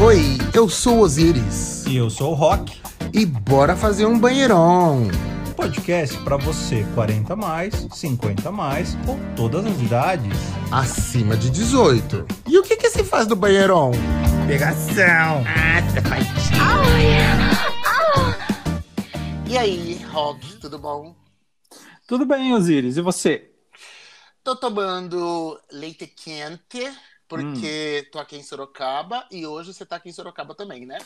Oi, eu sou Osiris. E eu sou o Rock. E bora fazer um banheirão. Podcast para você 40 mais, 50 mais ou todas as idades. Acima de 18. E o que que se faz no banheirão? Pegação. Ah, E aí, Rock, tudo bom? Tudo bem, Osiris. E você? Tô tomando leite quente, porque Hum. tô aqui em Sorocaba e hoje você tá aqui em Sorocaba também, né?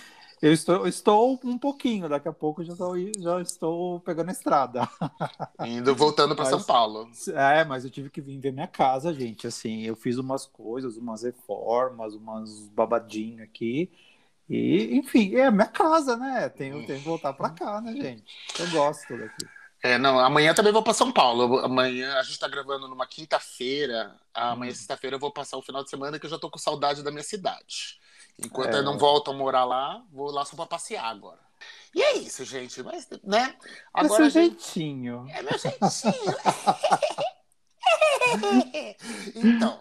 Eu estou, estou um pouquinho, daqui a pouco já estou, já estou pegando a estrada. Indo, voltando pra Mas- São Paulo. É, mas eu tive que vir ver minha casa, gente. Assim, eu fiz umas coisas, umas reformas, umas babadinhas aqui. E, enfim, é a minha casa, né? Tenho, tenho que voltar pra cá, né, gente? Eu gosto daqui. É, não, amanhã também vou pra São Paulo. Amanhã a gente tá gravando numa quinta-feira. Amanhã, Hum. sexta-feira, eu vou passar o final de semana que eu já tô com saudade da minha cidade. Enquanto É. eu não volto a morar lá, vou lá só pra passear agora. E é isso, gente. Mas, né? Agora é seu gente... jeitinho. É meu jeitinho. então,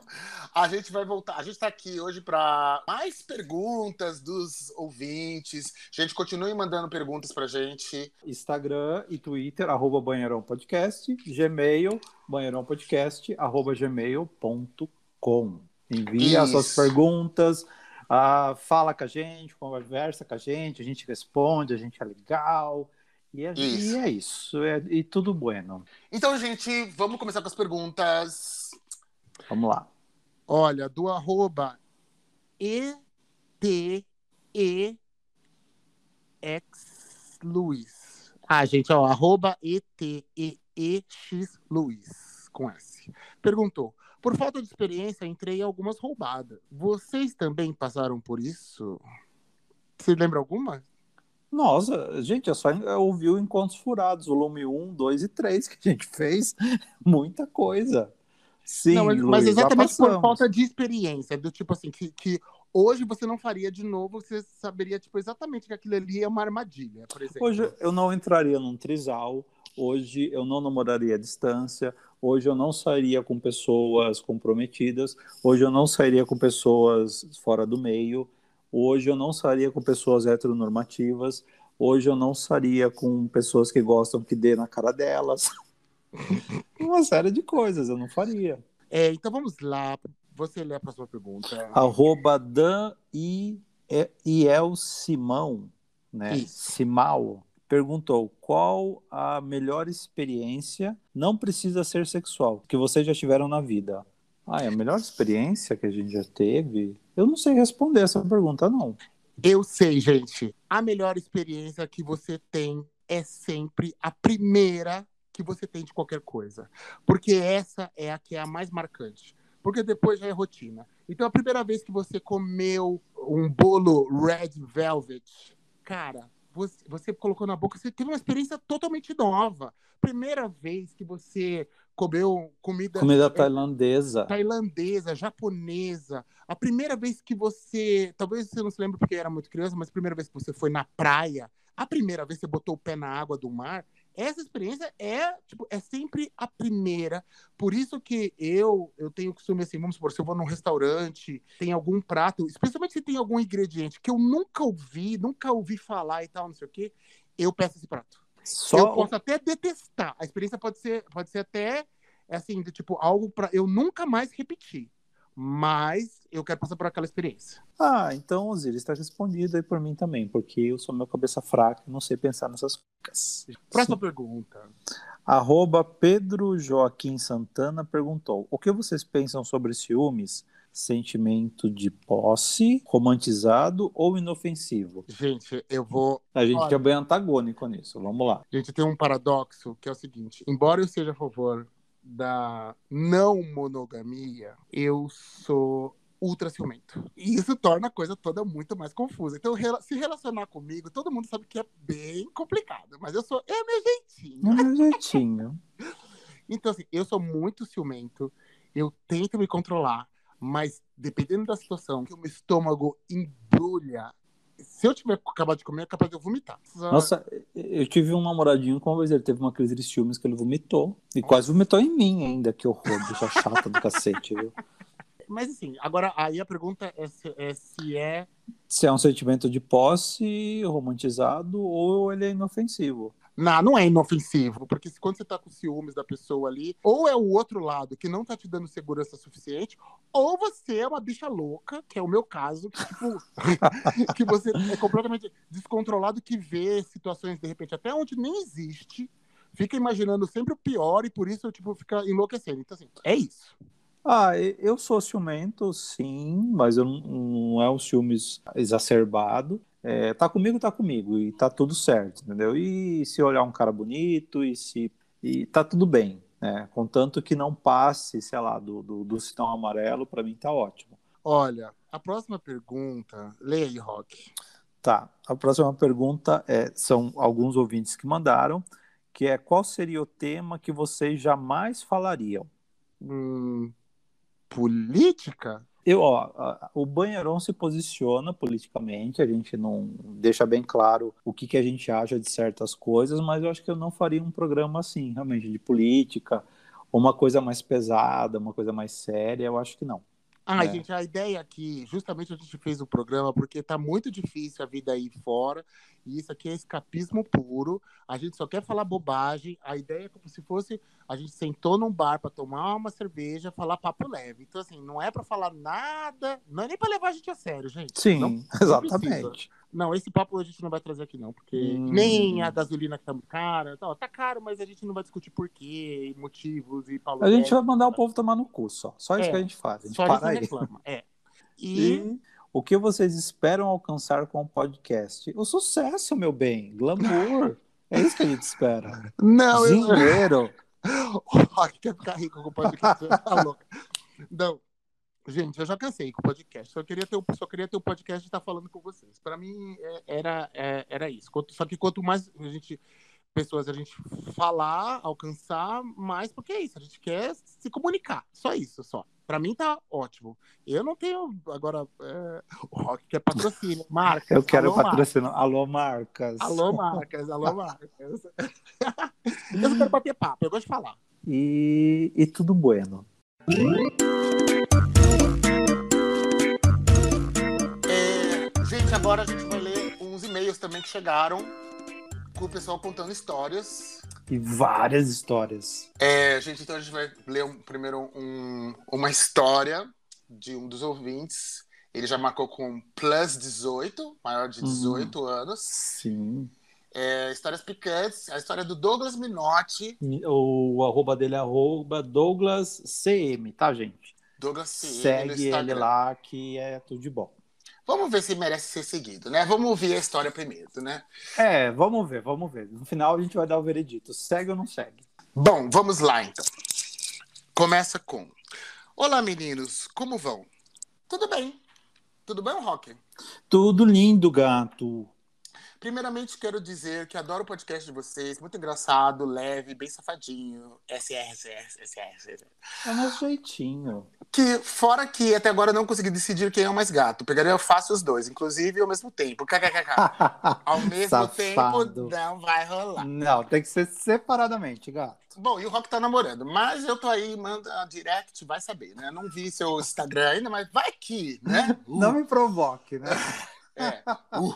a gente vai voltar. A gente está aqui hoje para mais perguntas dos ouvintes. Gente, continue mandando perguntas pra gente. Instagram e Twitter, arroba Banheirão Podcast, Gmail, Banheirão Podcast, arroba gmail.com. Envie as suas perguntas, ah, fala com a gente, conversa com a gente, a gente responde, a gente é legal. E é Isso. e é isso, é, e tudo bueno. Então, gente, vamos começar com as perguntas. Vamos lá. Olha, do arroba ETEX Luiz. Ah, gente, ó, arroba ETEEX Luiz, com S. Perguntou, por falta de experiência, entrei em algumas roubadas. Vocês também passaram por isso? Você lembra alguma? Nossa, gente, é só ouvir o Encontros Furados, volume 1, 2 e 3 que a gente fez. Muita coisa. Sim, Não, mas, Luiz, mas exatamente por falta de experiência, do tipo assim, que, que hoje você não faria de novo, você saberia, tipo, exatamente que aquilo ali é uma armadilha, por exemplo. Hoje eu não entraria num trisal, hoje eu não namoraria à distância, hoje eu não sairia com pessoas comprometidas, hoje eu não sairia com pessoas fora do meio, hoje eu não sairia com pessoas heteronormativas, hoje eu não sairia com pessoas que gostam que dê na cara delas. Uma série de coisas eu não faria. É, então vamos lá, você lê a próxima pergunta. Arroba Dan I, Iel Simão, né? Isso. Simal, perguntou qual a melhor experiência, não precisa ser sexual, que vocês já tiveram na vida. Ah, é a melhor experiência que a gente já teve? Eu não sei responder essa pergunta, não. Eu sei, gente, a melhor experiência que você tem é sempre a primeira que você tem de qualquer coisa. Porque essa é a que é a mais marcante. Porque depois já é rotina. Então, a primeira vez que você comeu um bolo red velvet, cara, você, você colocou na boca, você teve uma experiência totalmente nova. Primeira vez que você comeu comida, Comida é, tailandesa. tailandesa, japonesa. A primeira vez que você, talvez você não se lembre porque era muito criança, mas a primeira vez que você foi na praia, a primeira vez que você botou o pé na água do mar, essa experiência é, tipo, é sempre a primeira. Por isso que eu, eu tenho o costume assim, vamos supor, se eu vou num restaurante, tem algum prato, especialmente se tem algum ingrediente que eu nunca ouvi, nunca ouvi falar e tal, não sei o quê, eu peço esse prato. Eu Só posso até detestar. A experiência pode ser, pode ser até assim, de tipo, algo para eu nunca mais repetir. Mas eu quero passar por aquela experiência. Ah, então, Osiris, está respondido aí por mim também, porque eu sou meu cabeça fraca e não sei pensar nessas coisas. Próxima pergunta. Arroba Pedro Joaquim Santana perguntou: O que vocês pensam sobre ciúmes? Sentimento de posse, romantizado ou inofensivo? Gente, eu vou. A gente Olha. é bem antagônico nisso. Vamos lá. Gente, tem um paradoxo que é o seguinte: embora eu seja a favor da não monogamia, eu sou ultra ciumento. E isso torna a coisa toda muito mais confusa. Então, se relacionar comigo, todo mundo sabe que é bem complicado, mas eu sou. É meu jeitinho. No meu jeitinho. Então, assim, eu sou muito ciumento, eu tento me controlar, mas dependendo da situação, que o meu estômago embrulha, se eu tiver acabado de comer, é capaz de eu vomitar. Nossa, eu tive um namoradinho que uma vez ele teve uma crise de ciúmes que ele vomitou. E quase vomitou em mim ainda, que horror, bicha chata do cacete, viu? Mas assim, agora aí a pergunta é se é, se é Se é um sentimento de posse romantizado ou ele é inofensivo. Não, não é inofensivo, porque quando você tá com ciúmes da pessoa ali, ou é o outro lado que não tá te dando segurança suficiente, ou você é uma bicha louca, que é o meu caso, que, tipo, que você é completamente descontrolado, que vê situações, de repente, até onde nem existe, fica imaginando sempre o pior e por isso, tipo, fica enlouquecendo. Então, assim, é isso. Ah, eu sou ciumento, sim, mas eu não, não é um ciúmes exacerbado. É, tá comigo, tá comigo, e tá tudo certo, entendeu? E se olhar um cara bonito, e se. E tá tudo bem, né? Contanto que não passe, sei lá, do, do, do sinal amarelo, para mim tá ótimo. Olha, a próxima pergunta. Leia aí, Rock. Tá. A próxima pergunta é, são alguns ouvintes que mandaram, que é qual seria o tema que vocês jamais falariam? Hum, política? Eu, ó, o Banheirão se posiciona politicamente, a gente não deixa bem claro o que, que a gente acha de certas coisas, mas eu acho que eu não faria um programa assim, realmente, de política, uma coisa mais pesada, uma coisa mais séria, eu acho que não. Ah, é. gente, a ideia aqui, justamente a gente fez o programa porque tá muito difícil a vida aí fora, e isso aqui é escapismo puro. A gente só quer falar bobagem. A ideia é como se fosse a gente sentou num bar para tomar uma cerveja, falar papo leve. Então assim, não é para falar nada, não é nem para levar a gente a sério, gente. Sim, não, exatamente. Não, esse papo a gente não vai trazer aqui não, porque hum. nem a gasolina que tá cara, tá, tá caro, mas a gente não vai discutir porquê, motivos e Paulo A gente vai mandar o povo tomar no cu só. Só isso é, que a gente faz. A gente só para aí. reclama. É. E... e... o que vocês esperam alcançar com o podcast? O sucesso, meu bem, glamour. é isso que a gente espera. Não, Dinheiro. Eu... o Rock quer ficar rico com o podcast, tá louco. Não, Gente, eu já cansei com o podcast. Só queria ter o, só queria ter o podcast e estar falando com vocês. Para mim é, era, é, era isso. Só que quanto mais a gente pessoas a gente falar, alcançar, mais porque é isso. A gente quer se comunicar. Só isso, só. Para mim tá ótimo. Eu não tenho agora é, o Rock quer patrocínio, marcas. Eu quero patrocínio. Alô marcas. Alô marcas, alô marcas. eu quero bater papo. Eu gosto de falar. E, e tudo bueno. Gente, agora a gente vai ler uns e-mails também que chegaram com o pessoal contando histórias. E várias histórias. É, gente, então a gente vai ler um, primeiro um, uma história de um dos ouvintes. Ele já marcou com plus 18, maior de 18 uhum. anos. Sim. É, histórias picantes. A história do Douglas Minotti. O arroba dele é arroba Douglas CM, tá, gente? Douglas CM. Segue ele lá que é tudo de bom. Vamos ver se merece ser seguido, né? Vamos ouvir a história primeiro, né? É, vamos ver, vamos ver. No final a gente vai dar o veredito. Segue ou não segue? Bom, vamos lá então. Começa com: Olá meninos, como vão? Tudo bem. Tudo bem, Rock? Tudo lindo, gato. Primeiramente, quero dizer que adoro o podcast de vocês. Muito engraçado, leve, bem safadinho. SR, SR, É meu jeitinho. Que, fora que até agora não consegui decidir quem é o mais gato. Pegaria fácil os dois, inclusive ao mesmo tempo. KKKK. ao mesmo tempo, não vai rolar. Não, tem que ser separadamente, gato. Bom, e o Rock tá namorando, mas eu tô aí, manda direct, vai saber, né? Não vi seu Instagram ainda, mas vai que, né? Uh. Não me provoque, né? é. Uh.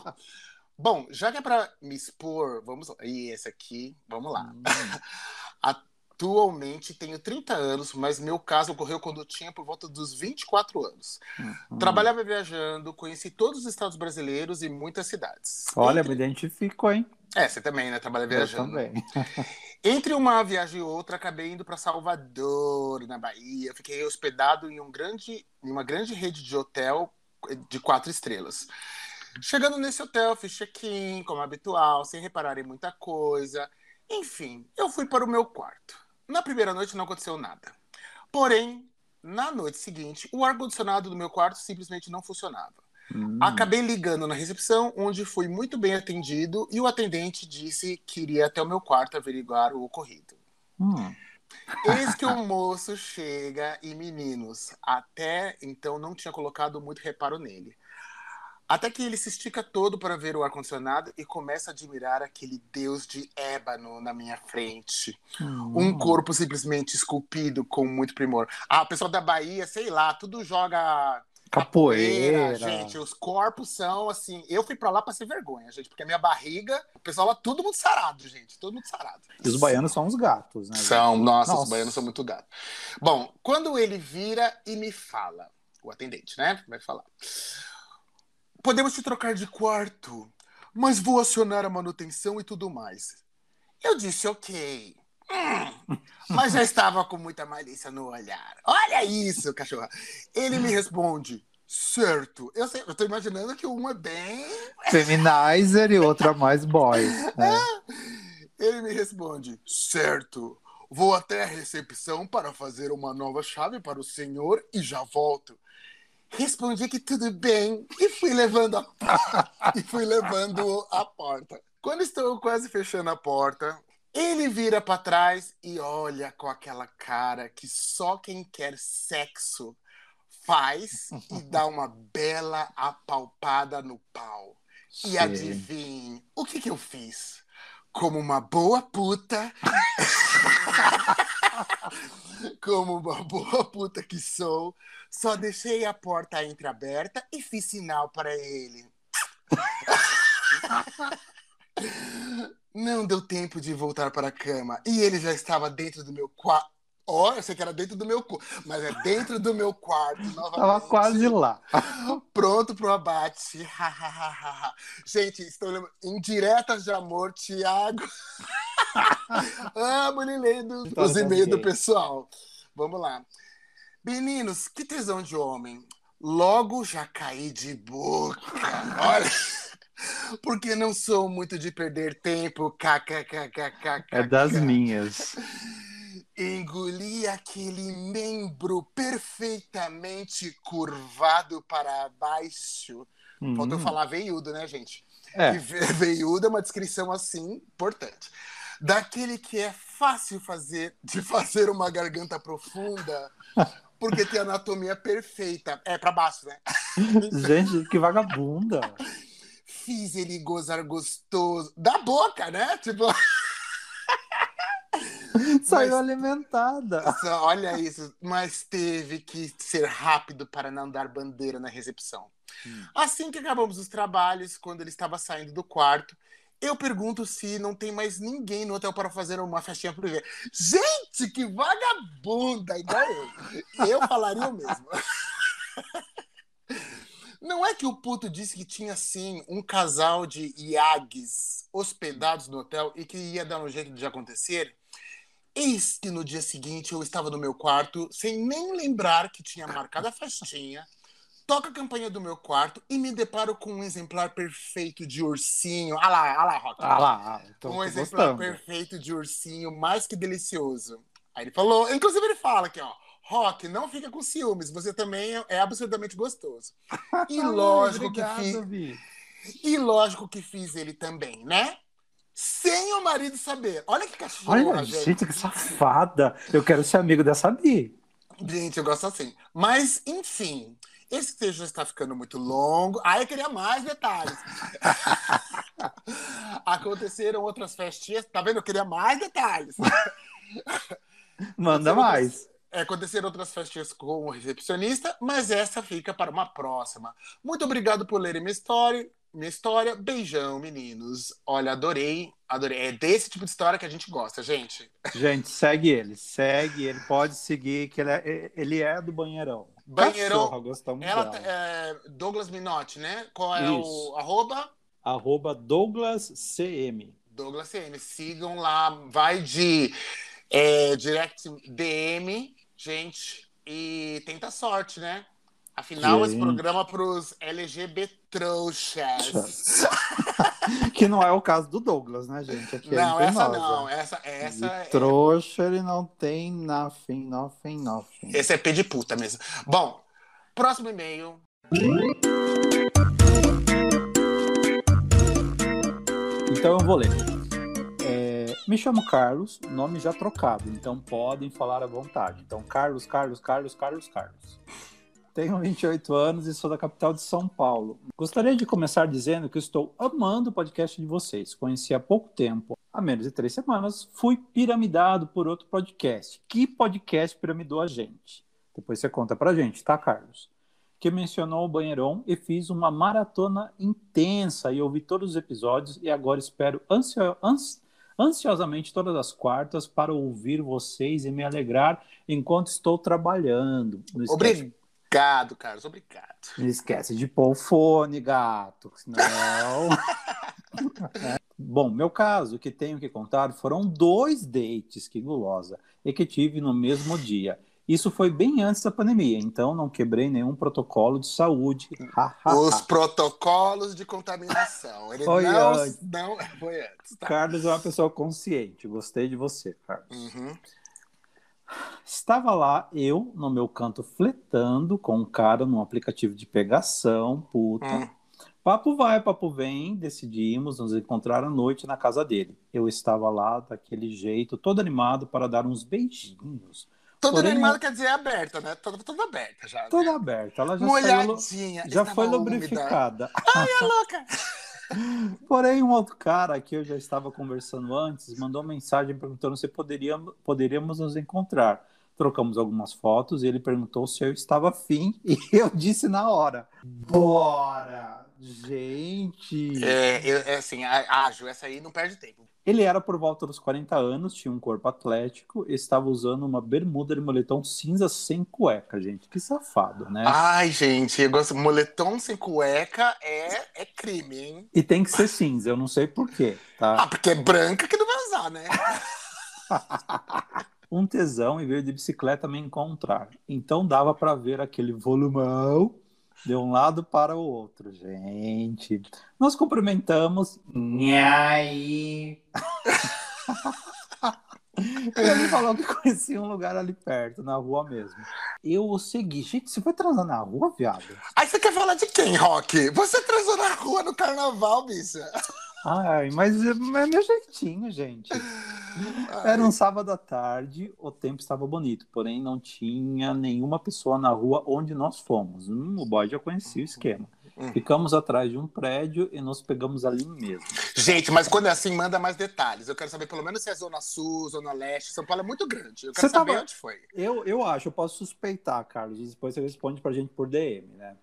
Bom, já que é para me expor, vamos lá. E esse aqui, vamos lá. Hum. Atualmente tenho 30 anos, mas meu caso ocorreu quando eu tinha por volta dos 24 anos. Uhum. Trabalhava viajando, conheci todos os estados brasileiros e muitas cidades. Olha, Entre... me identificou, hein? É, você também, né? Trabalha viajando. Eu também. Entre uma viagem e outra, acabei indo para Salvador, na Bahia. Fiquei hospedado em, um grande, em uma grande rede de hotel de quatro estrelas. Chegando nesse hotel, fiz check-in, como habitual, sem reparar em muita coisa. Enfim, eu fui para o meu quarto. Na primeira noite não aconteceu nada. Porém, na noite seguinte, o ar-condicionado do meu quarto simplesmente não funcionava. Hum. Acabei ligando na recepção, onde fui muito bem atendido, e o atendente disse que iria até o meu quarto averiguar o ocorrido. Hum. Eis que o moço chega e, meninos, até então não tinha colocado muito reparo nele. Até que ele se estica todo para ver o ar-condicionado e começa a admirar aquele deus de ébano na minha frente. Hum. Um corpo simplesmente esculpido com muito primor. Ah, o pessoal da Bahia, sei lá, tudo joga Capoeira. Gente, os corpos são assim. Eu fui pra lá pra ser vergonha, gente, porque a minha barriga, o pessoal lá, todo mundo sarado, gente. Todo mundo sarado. E os baianos são uns gatos, né? São, nossa, Nossa. os baianos são muito gatos. Bom, quando ele vira e me fala, o atendente, né? Vai falar. Podemos te trocar de quarto, mas vou acionar a manutenção e tudo mais. Eu disse, ok. Hum, mas já estava com muita malícia no olhar. Olha isso, cachorra. Ele me responde, certo. Eu, sei, eu tô imaginando que um é bem Feminizer e outra mais boy. né? Ele me responde: certo, vou até a recepção para fazer uma nova chave para o senhor e já volto. Respondi que tudo bem e fui levando a, e fui levando a porta. Quando estou quase fechando a porta, ele vira para trás e olha com aquela cara que só quem quer sexo faz e dá uma bela apalpada no pau. E Sim. adivinhe, o que, que eu fiz? Como uma boa puta. Como uma boa puta que sou, só deixei a porta entreaberta e fiz sinal para ele. Não deu tempo de voltar para a cama e ele já estava dentro do meu quarto. Ó, eu sei que era dentro do meu cu, mas é dentro do meu quarto novamente. Tava quase lá. Pronto pro abate. Gente, estou lembrando. Indiretas de amor, Tiago. Amo ele lendo os e-mails do pessoal. Vamos lá. Meninos, que tesão de homem. Logo já caí de boca. Olha. Porque não sou muito de perder tempo. KKKKK. É das minhas. Engoli aquele membro perfeitamente curvado para baixo. Faltou Hum, falar veiudo, né, gente? É. E ve- veiudo é uma descrição assim importante. Daquele que é fácil fazer de fazer uma garganta profunda, porque tem anatomia perfeita. É para baixo, né? Gente, que vagabunda. Fiz ele gozar gostoso da boca, né? Tipo, Saiu alimentada. Só, olha isso, mas teve que ser rápido para não dar bandeira na recepção. Hum. Assim que acabamos os trabalhos, quando ele estava saindo do quarto, eu pergunto se não tem mais ninguém no hotel para fazer uma festinha pro ver. Gente, que vagabunda, igual eu. Eu falaria o mesmo. Não é que o puto disse que tinha sim um casal de iagues hospedados no hotel e que ia dar um jeito de acontecer? Eis que no dia seguinte eu estava no meu quarto, sem nem lembrar que tinha marcado a festinha, toco a campanha do meu quarto e me deparo com um exemplar perfeito de ursinho. Ah lá, ah lá, Rock. Ah lá, tô, um exemplar gostando. perfeito de ursinho, mais que delicioso. Aí ele falou, inclusive ele fala aqui, ó. Rock, não fica com ciúmes, você também é absurdamente gostoso. E lógico obrigado, que fiz, Vi. e lógico que fiz ele também, né? Sem o marido saber. Olha que cachorro, Olha, gente, que safada. Eu quero ser amigo dessa Bi. Gente, eu gosto assim. Mas, enfim, esse texto está ficando muito longo. Aí eu queria mais detalhes. Aconteceram outras festinhas. Tá vendo? Eu queria mais detalhes. Manda mais. É, aconteceram outras festinhas com o recepcionista, mas essa fica para uma próxima. Muito obrigado por lerem minha história. Minha história. Beijão, meninos. Olha, adorei. Adorei. É desse tipo de história que a gente gosta, gente. Gente, segue ele. Segue ele. Pode seguir, que ele é, ele é do banheirão. Banheirão. Cachorra, gostamos Ela dela. é Douglas Minotti, né? Qual é Isso. o arroba? Arroba Douglas CM. Douglas CM. Sigam lá, vai de é, direct DM, gente, e tenta sorte, né? Afinal, esse programa é pros LGBT trouxas. que não é o caso do Douglas, né, gente? Aqui é Não, entre essa não. Essa, essa De é, trouxa, ele não tem nothing, nothing, nothing. esse é P de puta mesmo. Bom, próximo e-mail. Então eu vou ler. É, me chamo Carlos, nome já trocado, então podem falar à vontade. Então, Carlos, Carlos, Carlos, Carlos, Carlos. Tenho 28 anos e sou da capital de São Paulo. Gostaria de começar dizendo que estou amando o podcast de vocês. Conheci há pouco tempo, há menos de três semanas, fui piramidado por outro podcast. Que podcast piramidou a gente? Depois você conta pra gente, tá, Carlos? que mencionou o Banheirão e fiz uma maratona intensa e ouvi todos os episódios e agora espero ansio, ans, ansiosamente todas as quartas para ouvir vocês e me alegrar enquanto estou trabalhando. Não esquece, obrigado, Carlos, obrigado. Não esquece de pôr o fone, gato, senão... Bom, meu caso, que tenho que contar, foram dois dates, que gulosa, e que tive no mesmo dia. Isso foi bem antes da pandemia, então não quebrei nenhum protocolo de saúde. Os protocolos de contaminação. Ele foi não, antes. não foi antes. Tá? Carlos é uma pessoa consciente. Gostei de você, Carlos. Uhum. Estava lá eu, no meu canto, fletando com um cara num aplicativo de pegação, puta. Hum. Papo vai, papo vem, decidimos nos encontrar à noite na casa dele. Eu estava lá daquele jeito, todo animado para dar uns beijinhos. Toda Porém, animada quer dizer aberta, né? Toda, toda aberta já. Toda né? aberta. Ela já Molhadinha. Saiu, já foi lubrificada. Ai, é louca! Porém, um outro cara que eu já estava conversando antes mandou mensagem perguntando se poderíamos, poderíamos nos encontrar. Trocamos algumas fotos e ele perguntou se eu estava afim e eu disse na hora: Bora! Gente! É, eu, é assim, ágil, essa aí não perde tempo. Ele era por volta dos 40 anos, tinha um corpo atlético, estava usando uma bermuda de moletom cinza sem cueca, gente. Que safado, né? Ai, gente, eu gosto. Moletom sem cueca é, é crime, hein? E tem que ser cinza, eu não sei porquê, tá? Ah, porque é branca que não vai usar, né? um tesão e veio de bicicleta me encontrar. Então dava para ver aquele volumão de um lado para o outro, gente. Nós cumprimentamos. Nhai. Ele falou que conhecia um lugar ali perto, na rua mesmo. Eu o segui. Gente, você foi transar na rua, viado? Aí você quer falar de quem, Rock? Você transou na rua no carnaval, bicha? Ai, mas é meu jeitinho, gente. Era um sábado à tarde, o tempo estava bonito, porém não tinha nenhuma pessoa na rua onde nós fomos. Hum, o boy já conhecia o esquema. Hum. Ficamos atrás de um prédio e nos pegamos ali mesmo. Gente, mas quando é assim, manda mais detalhes. Eu quero saber pelo menos se é Zona Sul, Zona Leste. São Paulo é muito grande. Eu quero você saber tava... onde foi. Eu, eu acho, eu posso suspeitar, Carlos. Depois você responde pra gente por DM, né?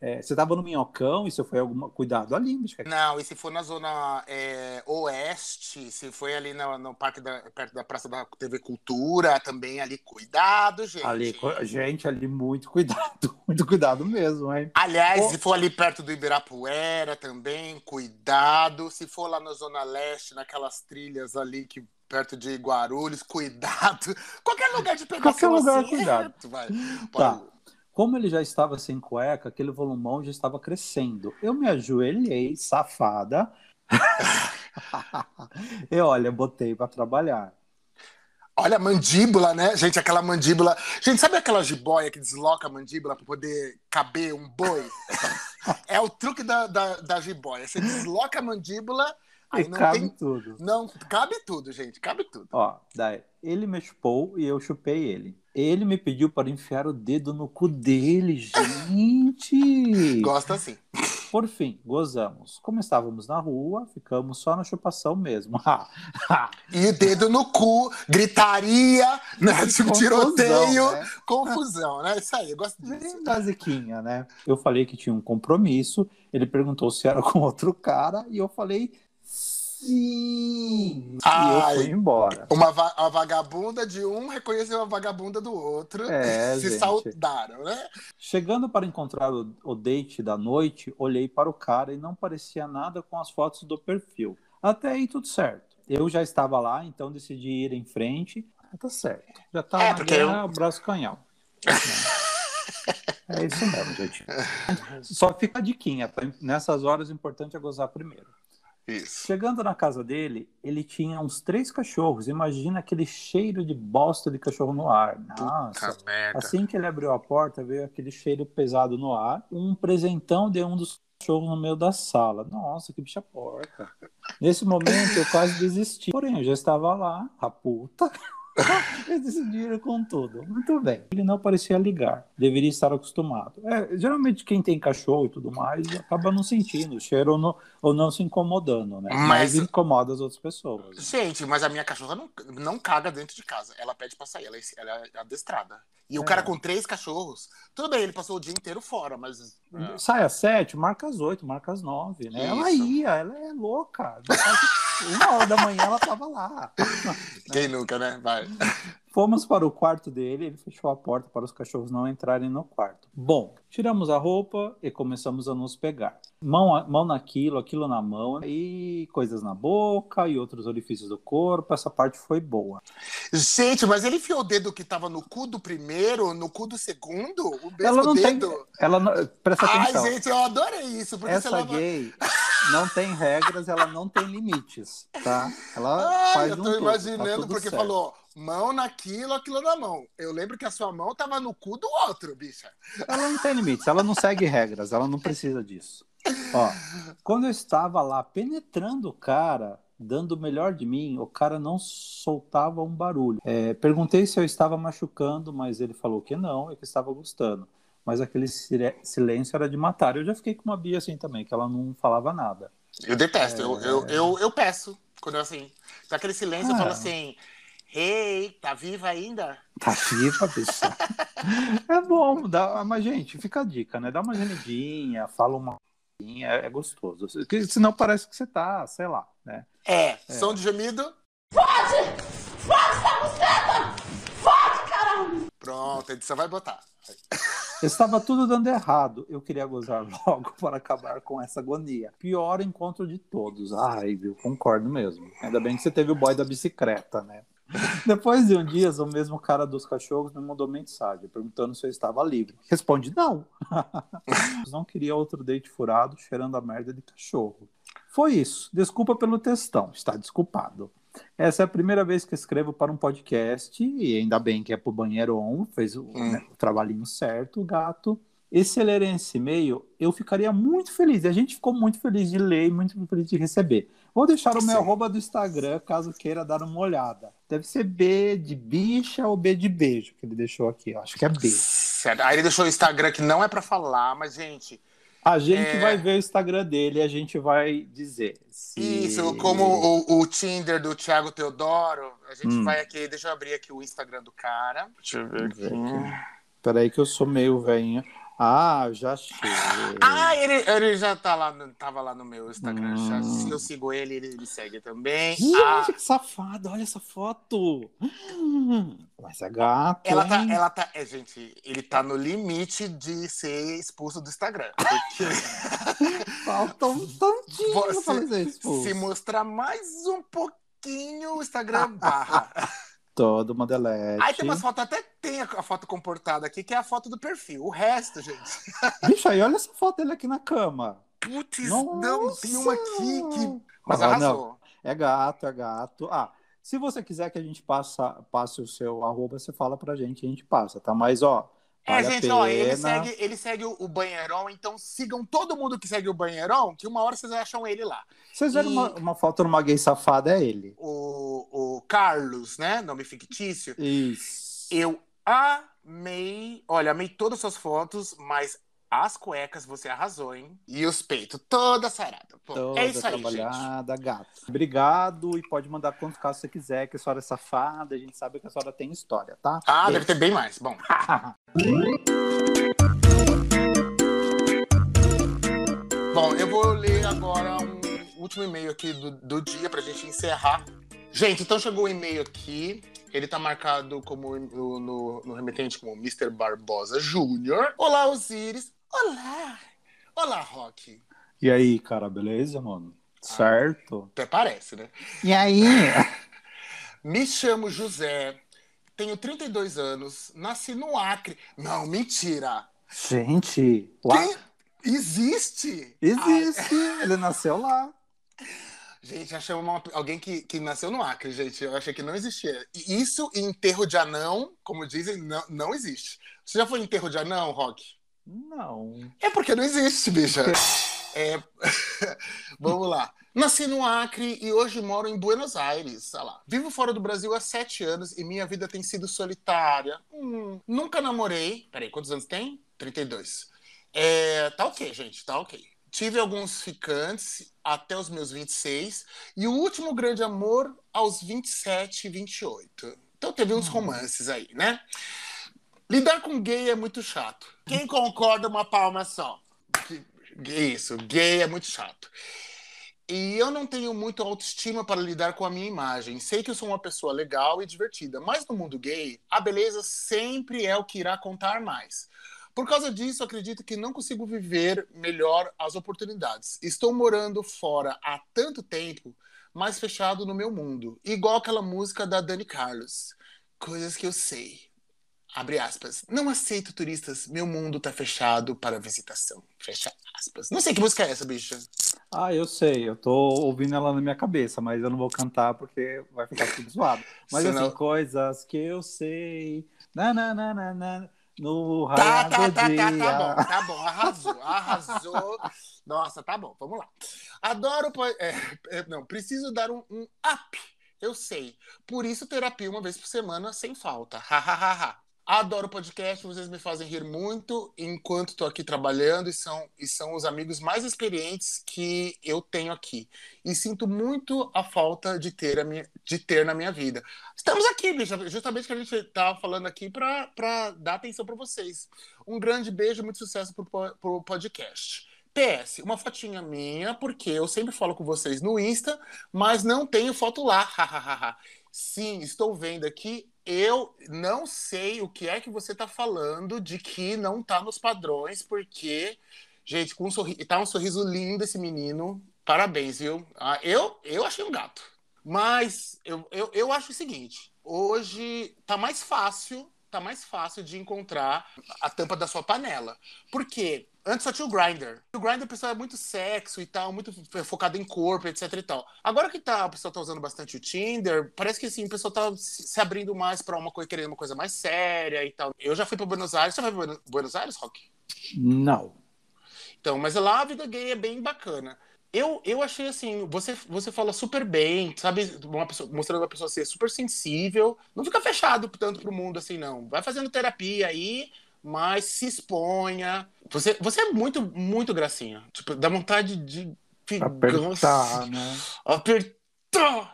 É, você estava no Minhocão e se foi algum cuidado ali, bicho? Não, e se for na zona é, oeste, se foi ali no, no parque da, perto da Praça da TV Cultura, também ali, cuidado, gente. Ali, gente, ali muito cuidado, muito cuidado mesmo, hein? Aliás, oh. se for ali perto do Ibirapuera também, cuidado. Se for lá na zona leste, naquelas trilhas ali que perto de Guarulhos, cuidado. Qualquer lugar de pegar Qualquer lugar, assim, cuidado. Vai. Tá. Como ele já estava sem cueca, aquele volumão já estava crescendo. Eu me ajoelhei, safada. e olha, botei para trabalhar. Olha a mandíbula, né? Gente, aquela mandíbula. Gente, sabe aquela jiboia que desloca a mandíbula para poder caber um boi? é o truque da, da, da jiboia. Você desloca a mandíbula. Aí não cabe tem... tudo. Não, cabe tudo, gente. Cabe tudo. Ó, daí, ele me chupou e eu chupei ele. Ele me pediu para enfiar o dedo no cu dele, gente. Gosta assim. Por fim, gozamos. Como estávamos na rua, ficamos só na chupação mesmo. e o dedo no cu, gritaria, né? Tipo, tiroteio, né? confusão, né? Isso aí, eu gosto disso. Basiquinha, né? Eu falei que tinha um compromisso, ele perguntou se era com outro cara, e eu falei Sim! Ai, e eu fui embora. Uma va a vagabunda de um reconheceu a vagabunda do outro. É, se gente. saudaram, né? Chegando para encontrar o, o date da noite, olhei para o cara e não parecia nada com as fotos do perfil. Até aí tudo certo. Eu já estava lá, então decidi ir em frente. Ah, tá certo. Já tá é, na guerra, eu... braço canhão. É isso mesmo, gente. Só fica a diquinha, tá? Nessas horas o importante é gozar primeiro. Isso. Chegando na casa dele, ele tinha uns três cachorros. Imagina aquele cheiro de bosta de cachorro no ar. Nossa. Assim que ele abriu a porta, veio aquele cheiro pesado no ar. Um presentão de um dos cachorros no meio da sala. Nossa, que bicha porca. Nesse momento, eu quase desisti. Porém, eu já estava lá, a puta. Eles decidiram com tudo. Muito bem. Ele não parecia ligar. Deveria estar acostumado. É, geralmente quem tem cachorro e tudo mais acaba não sentindo o cheiro ou não, ou não se incomodando, né? Mas- Mas incomoda as outras pessoas. Gente, mas a minha cachorra não, não caga dentro de casa. Ela pede pra sair, ela é, ela é adestrada. E o É. cara com três cachorros, tudo bem, ele passou o dia inteiro fora, mas. é. Sai às sete, marca às oito, marca às nove, né? Ela ia, ela é louca. Uma hora da manhã ela tava lá. Quem nunca, né? Vai. Fomos para o quarto dele, ele fechou a porta para os cachorros não entrarem no quarto. Bom, tiramos a roupa e começamos a nos pegar. Mão, a- mão naquilo, aquilo na mão, e coisas na boca e outros orifícios do corpo. Essa parte foi boa. Gente, mas ele enfiou o dedo que tava no cu do primeiro, no cu do segundo? O mesmo Ela não tem. dedo? Ela não, presta Ai, atenção. gente, eu adorei isso. Porque você Essa leva... gay não tem regras, ela não tem limites, tá? Ela Ai, faz eu um tô tudo, tá imaginando tudo porque certo. falou mão naquilo, aquilo na mão. Eu lembro que a sua mão tava no cu do outro, bicha. Ela não tem limites, ela não segue regras, ela não precisa disso. Ó, quando eu estava lá penetrando o cara, dando o melhor de mim, o cara não soltava um barulho. É, perguntei se eu estava machucando, mas ele falou que não e que estava gostando. Mas aquele silêncio era de matar. Eu já fiquei com uma Bia assim também, que ela não falava nada. Eu detesto, eu, É. eu, eu, eu peço. Quando eu assim. Tá aquele silêncio, eu Ah. falo assim. Ei, tá viva ainda? Tá viva, bicha. É bom, dá, mas gente, fica a dica, né? Dá uma gemidinha, fala uma coisinha, é, é gostoso. Senão parece que você tá, sei lá, né? É, som de gemido. Pronto, a edição vai botar. Estava tudo dando errado. Eu queria gozar logo para acabar com essa agonia. Pior encontro de todos. Ai, viu? Concordo mesmo. Ainda bem que você teve o boy da bicicleta, né? Depois de um dia, o mesmo cara dos cachorros me mandou mensagem perguntando se eu estava livre. Responde não. não queria outro date furado cheirando a merda de cachorro. Foi isso. Desculpa pelo textão. Está desculpado. Essa é a primeira vez que escrevo para um podcast e ainda bem que é pro Banheiro On, fez o, Hum. né, o trabalhinho certo, o gato. E se ler esse e-mail, eu ficaria muito feliz. E a gente ficou muito feliz de ler e muito feliz de receber. Vou deixar o meu Sim. arroba do Instagram, caso queira dar uma olhada. Deve ser B de bicha ou B de beijo, que ele deixou aqui. Eu acho que é B. Certo. Aí ele deixou o Instagram que não é pra falar, mas, gente, A gente É. vai ver o Instagram dele e a gente vai dizer. se- isso, como o, o Tinder do Thiago Teodoro, a gente Hum. vai aqui, deixa eu abrir aqui o Instagram do cara. Deixa eu ver aqui. Peraí que eu sou meio velhinha. Ah, já achei. Ah, ele, ele já tá lá, no- tava lá no meu Instagram. Já, Hum. se eu sigo ele, ele me segue também. Gente, Ah, que safado, olha essa foto. Mas é gato. ela tá, ela tá, é, gente, ele tá no limite de ser expulso do Instagram. Porque Falta um tantinho Você- pra fazer isso. se mostrar mais um pouquinho, o Instagram barra. Todo uma delete. Aí tem umas fotos, até tem a, foto comportada aqui, que é a foto do perfil. O resto, gente. Bicho, aí olha essa foto dele aqui na cama. Putz, não, tem uma aqui que. Mas Ah, arrasou. É gato, é gato. Ah, se você quiser que a gente passa, passe o seu arroba, você fala pra gente, a gente passa, tá? Mas, ó, É, vale gente, ó, ele segue, ele segue o, o Banheirão, então sigam todo mundo que segue o Banheirão, que uma hora vocês acham ele lá. Vocês viram E- uma, uma foto numa gay safada, é ele. O, o Carlos, né? Nome fictício. Isso. Eu amei. Olha, amei todas as suas fotos, mas as cuecas você arrasou, hein? E os peitos, toda sarada. Pô, Toda é isso aí, gente. trabalhada, gato. Obrigado e pode mandar quantos casos você quiser, que a senhora é safada, a gente sabe que a senhora tem história, tá? Ah, Beijo. deve ter bem mais. Bom. Bom, eu vou ler agora um último e-mail aqui do, do dia pra gente encerrar. Gente, então chegou o e-mail aqui. Ele tá marcado como no, no, no remetente como Mr. Barbosa Júnior. Olá, Osiris. Olá. Olá, Rock. E aí, cara, beleza, mano? Certo? Até parece, né? E aí? Me chamo José, tenho 32 anos, nasci no Acre. Não, mentira. Gente, lá Quem existe? existe. Ele nasceu lá. Gente, achamos uma- alguém que, que nasceu no Acre, gente. Eu achei que não existia. E isso em enterro de anão, como dizem, não, não existe. Você já foi em enterro de anão, Rock? Não. É porque não existe, bicha. É... Vamos lá. Nasci no Acre e hoje moro em Buenos Aires. Olha lá. Vivo fora do Brasil há sete anos e minha vida tem sido solitária. Hum, nunca namorei. Peraí, quantos anos tem? 32. É, tá ok, gente, tá ok. Tive alguns ficantes até os meus 26 e o último grande amor aos 27 e 28. Então teve uns romances aí, né? Lidar com gay é muito chato. Quem concorda, uma palma só. Isso, gay é muito chato. E eu não tenho muito autoestima para lidar com a minha imagem. Sei que eu sou uma pessoa legal e divertida, mas no mundo gay, a beleza sempre é o que irá contar mais. Por causa disso, acredito que não consigo viver melhor as oportunidades. Estou morando fora há tanto tempo, mais fechado no meu mundo. Igual aquela música da Dani Carlos. Coisas que eu sei. Abre aspas. Não aceito turistas. Meu mundo tá fechado para visitação. Fecha aspas. Não sei que música é essa, bicha. Ah, eu sei. Eu tô ouvindo ela na minha cabeça, mas eu não vou cantar porque vai ficar tudo zoado. Mas Senão... assim, coisas que eu sei. Na, na, na, na, na no tá, tá, tá, dia. tá, tá bom, tá bom, arrasou, arrasou. Nossa, tá bom, vamos lá. Adoro, é, é, não, preciso dar um, um up, eu sei. Por isso terapia uma vez por semana sem falta. Ha, ha, ha, ha. Adoro podcast, vocês me fazem rir muito enquanto estou aqui trabalhando e são, e são os amigos mais experientes que eu tenho aqui. E sinto muito a falta de ter, a minha, de ter na minha vida. Estamos aqui, bicha, justamente que a gente está falando aqui para dar atenção para vocês. Um grande beijo, muito sucesso para o podcast. PS, uma fotinha minha, porque eu sempre falo com vocês no Insta, mas não tenho foto lá. Sim, estou vendo aqui eu não sei o que é que você está falando de que não está nos padrões, porque, gente, com um sorriso, tá um sorriso lindo esse menino. Parabéns, viu? Ah, eu, eu achei um gato. Mas eu, eu, eu acho o seguinte: hoje tá mais fácil, tá mais fácil de encontrar a tampa da sua panela. Por quê? Antes só tinha o Grindr. O Grindr, o pessoal é muito sexo e tal, muito focado em corpo, etc e tal. Agora que tá, o pessoal tá usando bastante o Tinder, parece que assim, o pessoal tá se abrindo mais pra uma coisa, querendo uma coisa mais séria e tal. Eu já fui pra Buenos Aires. Você vai pra Buenos Aires, Rock? Não. Então, mas lá a vida gay é bem bacana. Eu, eu achei assim, você, você fala super bem, sabe? Uma pessoa, mostrando uma pessoa ser super sensível. Não fica fechado tanto pro mundo assim, não. Vai fazendo terapia aí mas se exponha. Você, você é muito, muito gracinha. Tipo, dá vontade de apertar, né? Apertar!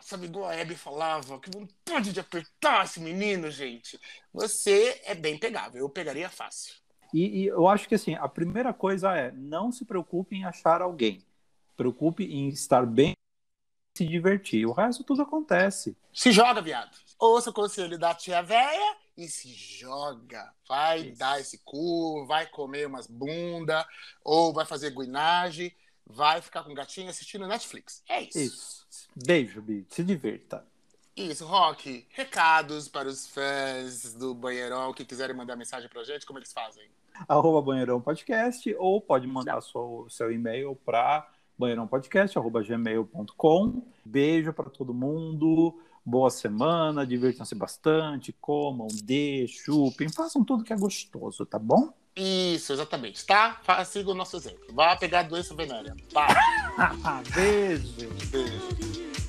Sabe, igual a Abby falava, que vontade de apertar esse menino, gente. Você é bem pegável, eu pegaria fácil. E, e eu acho que assim, a primeira coisa é não se preocupe em achar alguém. Preocupe em estar bem se divertir. O resto tudo acontece. Se joga, viado. Ouça o conselho da tia véia e se joga. Vai Isso. dar esse cu, vai comer umas bunda, ou vai fazer guinagem, vai ficar com gatinho assistindo Netflix. É isso. Isso. Beijo, Bi. Se divirta. Isso, Rock. Recados para os fãs do Banheirão que quiserem mandar mensagem pra gente, como eles fazem? Arroba Banheirão Podcast, ou pode mandar seu, seu e-mail para banheirãopodcast.gmail.com. Beijo para todo mundo boa semana, divirtam-se bastante, comam, dê, chupem, façam tudo que é gostoso, tá bom? Isso, exatamente, tá? Siga o nosso exemplo. Vá pegar a doença venérea. Beijo. Beijo.